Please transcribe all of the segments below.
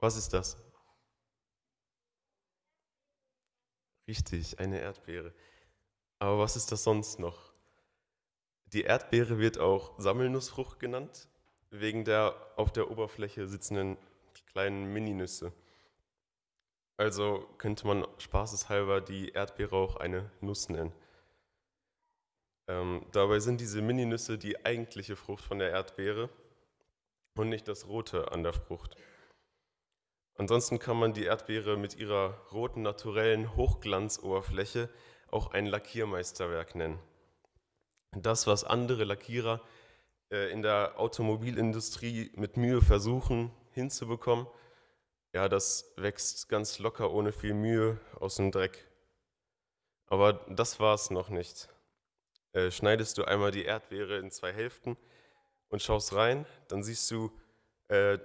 Was ist das? Richtig, eine Erdbeere. Aber was ist das sonst noch? Die Erdbeere wird auch Sammelnussfrucht genannt, wegen der auf der Oberfläche sitzenden kleinen Mininüsse. Also könnte man spaßeshalber die Erdbeere auch eine Nuss nennen. Ähm, dabei sind diese Mininüsse die eigentliche Frucht von der Erdbeere und nicht das Rote an der Frucht. Ansonsten kann man die Erdbeere mit ihrer roten, naturellen Hochglanzoberfläche auch ein Lackiermeisterwerk nennen. Das, was andere Lackierer äh, in der Automobilindustrie mit Mühe versuchen hinzubekommen, ja, das wächst ganz locker ohne viel Mühe aus dem Dreck. Aber das war es noch nicht. Äh, schneidest du einmal die Erdbeere in zwei Hälften und schaust rein, dann siehst du äh,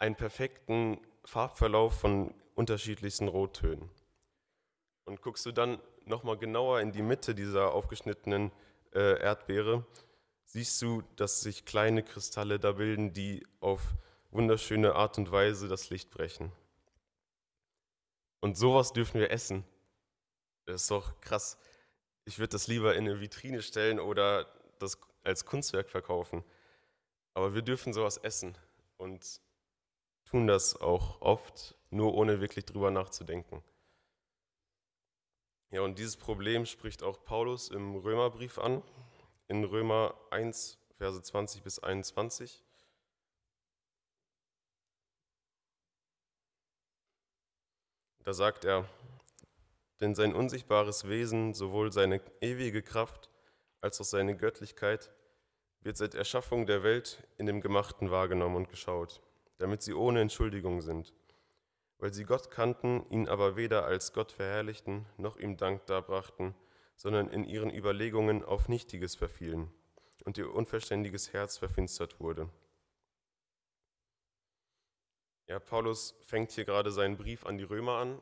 einen perfekten Farbverlauf von unterschiedlichsten Rottönen. Und guckst du dann nochmal genauer in die Mitte dieser aufgeschnittenen äh, Erdbeere, siehst du, dass sich kleine Kristalle da bilden, die auf wunderschöne Art und Weise das Licht brechen. Und sowas dürfen wir essen. Das ist doch krass. Ich würde das lieber in eine Vitrine stellen oder das als Kunstwerk verkaufen. Aber wir dürfen sowas essen und tun das auch oft, nur ohne wirklich drüber nachzudenken. Ja, und dieses Problem spricht auch Paulus im Römerbrief an, in Römer 1, Verse 20 bis 21. Da sagt er, denn sein unsichtbares Wesen, sowohl seine ewige Kraft als auch seine Göttlichkeit, wird seit Erschaffung der Welt in dem Gemachten wahrgenommen und geschaut, damit sie ohne Entschuldigung sind. Weil sie Gott kannten, ihn aber weder als Gott verherrlichten, noch ihm Dank darbrachten, sondern in ihren Überlegungen auf Nichtiges verfielen und ihr unverständiges Herz verfinstert wurde. Ja, Paulus fängt hier gerade seinen Brief an die Römer an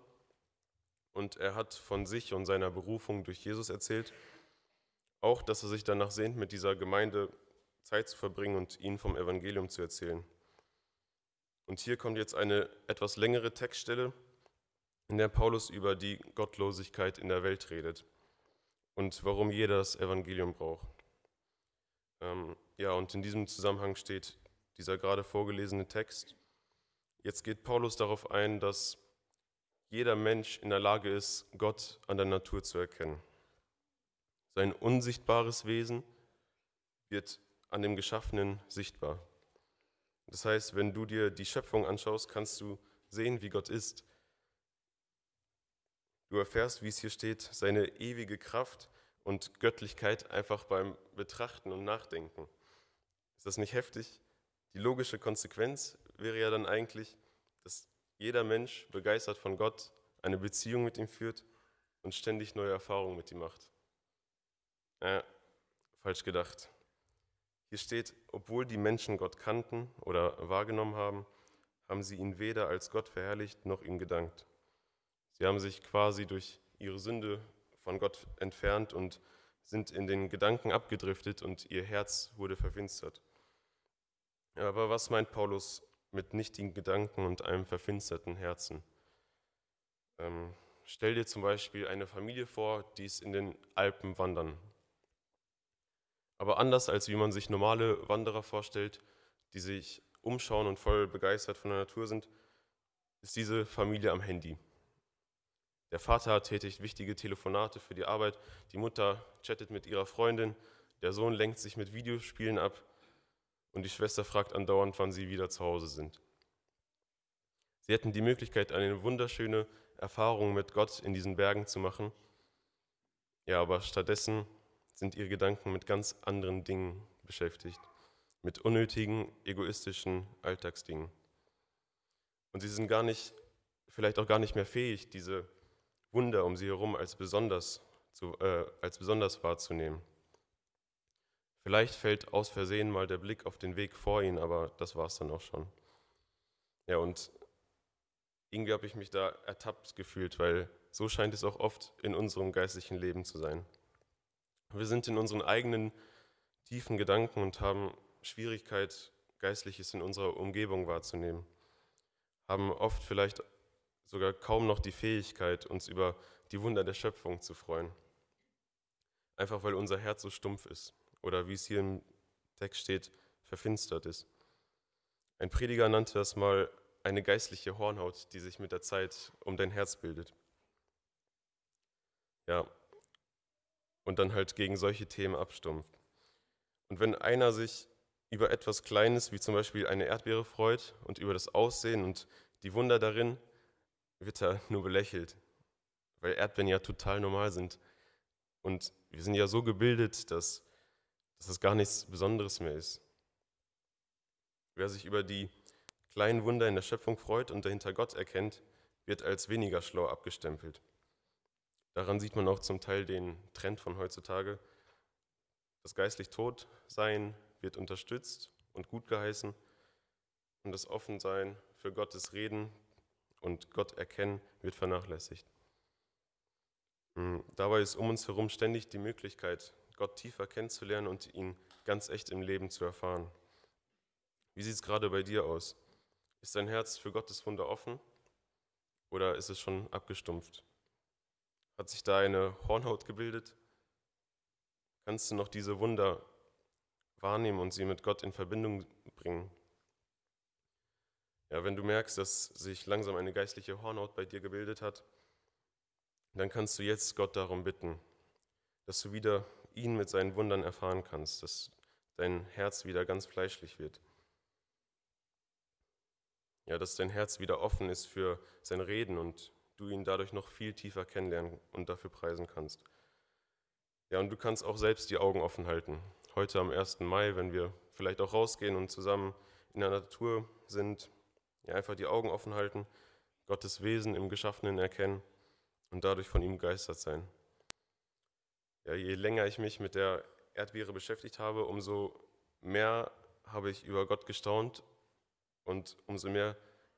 und er hat von sich und seiner Berufung durch Jesus erzählt. Auch, dass er sich danach sehnt, mit dieser Gemeinde Zeit zu verbringen und ihnen vom Evangelium zu erzählen. Und hier kommt jetzt eine etwas längere Textstelle, in der Paulus über die Gottlosigkeit in der Welt redet und warum jeder das Evangelium braucht. Ähm, ja, und in diesem Zusammenhang steht dieser gerade vorgelesene Text. Jetzt geht Paulus darauf ein, dass jeder Mensch in der Lage ist, Gott an der Natur zu erkennen. Sein unsichtbares Wesen wird an dem Geschaffenen sichtbar. Das heißt, wenn du dir die Schöpfung anschaust, kannst du sehen, wie Gott ist. Du erfährst, wie es hier steht, seine ewige Kraft und Göttlichkeit einfach beim Betrachten und Nachdenken. Ist das nicht heftig? Die logische Konsequenz wäre ja dann eigentlich, dass jeder Mensch begeistert von Gott eine Beziehung mit ihm führt und ständig neue Erfahrungen mit ihm macht. Äh, falsch gedacht. Hier steht, obwohl die Menschen Gott kannten oder wahrgenommen haben, haben sie ihn weder als Gott verherrlicht noch ihm gedankt. Sie haben sich quasi durch ihre Sünde von Gott entfernt und sind in den Gedanken abgedriftet und ihr Herz wurde verfinstert. Aber was meint Paulus mit nichtigen Gedanken und einem verfinsterten Herzen? Ähm, stell dir zum Beispiel eine Familie vor, die ist in den Alpen wandern aber anders als wie man sich normale Wanderer vorstellt, die sich umschauen und voll begeistert von der Natur sind, ist diese Familie am Handy. Der Vater tätigt wichtige Telefonate für die Arbeit, die Mutter chattet mit ihrer Freundin, der Sohn lenkt sich mit Videospielen ab und die Schwester fragt andauernd, wann sie wieder zu Hause sind. Sie hätten die Möglichkeit, eine wunderschöne Erfahrung mit Gott in diesen Bergen zu machen. Ja, aber stattdessen sind ihre Gedanken mit ganz anderen Dingen beschäftigt, mit unnötigen, egoistischen Alltagsdingen. Und sie sind gar nicht, vielleicht auch gar nicht mehr fähig, diese Wunder um sie herum als besonders, zu, äh, als besonders wahrzunehmen. Vielleicht fällt aus Versehen mal der Blick auf den Weg vor ihnen, aber das war es dann auch schon. Ja, und irgendwie habe ich mich da ertappt gefühlt, weil so scheint es auch oft in unserem geistlichen Leben zu sein. Wir sind in unseren eigenen tiefen Gedanken und haben Schwierigkeit, Geistliches in unserer Umgebung wahrzunehmen. haben oft vielleicht sogar kaum noch die Fähigkeit, uns über die Wunder der Schöpfung zu freuen. Einfach weil unser Herz so stumpf ist oder wie es hier im Text steht, verfinstert ist. Ein Prediger nannte das mal eine geistliche Hornhaut, die sich mit der Zeit um dein Herz bildet. Ja, und dann halt gegen solche Themen abstumpft. Und wenn einer sich über etwas Kleines wie zum Beispiel eine Erdbeere freut und über das Aussehen und die Wunder darin, wird er nur belächelt, weil Erdbeeren ja total normal sind. Und wir sind ja so gebildet, dass, dass das gar nichts Besonderes mehr ist. Wer sich über die kleinen Wunder in der Schöpfung freut und dahinter Gott erkennt, wird als weniger schlau abgestempelt. Daran sieht man auch zum Teil den Trend von heutzutage. Das geistlich Todsein wird unterstützt und gut geheißen und das Offensein für Gottes Reden und Gott erkennen wird vernachlässigt. Hm, dabei ist um uns herum ständig die Möglichkeit, Gott tiefer kennenzulernen und ihn ganz echt im Leben zu erfahren. Wie sieht es gerade bei dir aus? Ist dein Herz für Gottes Wunder offen oder ist es schon abgestumpft? Hat sich da eine Hornhaut gebildet? Kannst du noch diese Wunder wahrnehmen und sie mit Gott in Verbindung bringen? Ja, wenn du merkst, dass sich langsam eine geistliche Hornhaut bei dir gebildet hat, dann kannst du jetzt Gott darum bitten, dass du wieder ihn mit seinen Wundern erfahren kannst, dass dein Herz wieder ganz fleischlich wird. Ja, dass dein Herz wieder offen ist für sein Reden und du ihn dadurch noch viel tiefer kennenlernen und dafür preisen kannst. Ja, und du kannst auch selbst die Augen offen halten. Heute am 1. Mai, wenn wir vielleicht auch rausgehen und zusammen in der Natur sind, ja, einfach die Augen offen halten, Gottes Wesen im Geschaffenen erkennen und dadurch von ihm begeistert sein. Ja, je länger ich mich mit der Erdbeere beschäftigt habe, umso mehr habe ich über Gott gestaunt und umso mehr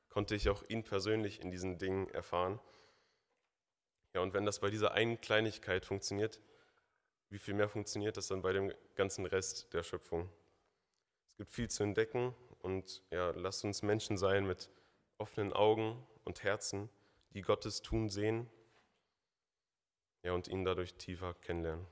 konnte ich auch ihn persönlich in diesen Dingen erfahren. Ja, und wenn das bei dieser einen Kleinigkeit funktioniert, wie viel mehr funktioniert das dann bei dem ganzen Rest der Schöpfung? Es gibt viel zu entdecken und ja, lasst uns Menschen sein mit offenen Augen und Herzen, die Gottes Tun sehen ja, und ihn dadurch tiefer kennenlernen.